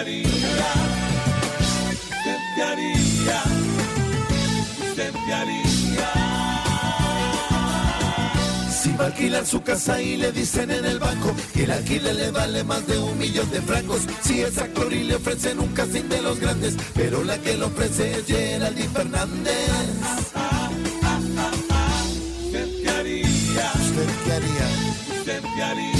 Haría? ¿Usted qué haría? ¿Usted qué haría? Si va a alquilar su casa y le dicen en el banco que el alquiler le vale más de un millón de francos. Si es actor y le ofrecen un casting de los grandes, pero la que lo ofrece es Geraldine Fernández. ¿Usted qué haría? ¿Usted qué haría? ¿Usted qué haría?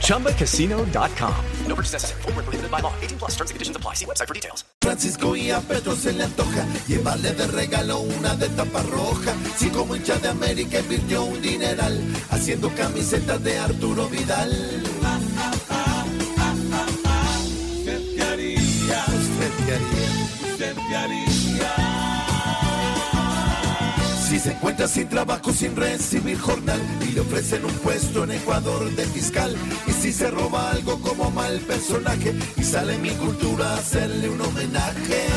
ChumbaCasino.com. No purchase necessary. Full prohibited by law. 18 plus terms and conditions apply. See website for details. Francisco y a Pedro se le antoja llevarle de regalo una de tapa roja. Si como hincha de América invirtió un dineral haciendo camisetas de Arturo Vidal. ¿Usted qué haría? ¿Usted qué haría? ¿Usted qué haría? Se encuentra sin trabajo, sin recibir jornal y le ofrecen un puesto en Ecuador de fiscal. Y si se roba algo como mal personaje y sale mi cultura a hacerle un homenaje.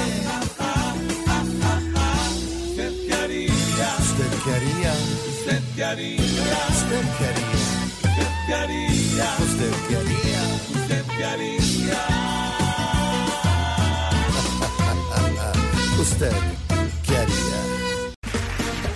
¿Usted qué haría? ¿Usted qué haría? ¿Usted qué haría? ¿Usted qué haría? ¿Usted qué haría? ¿Usted qué haría? ¿Usted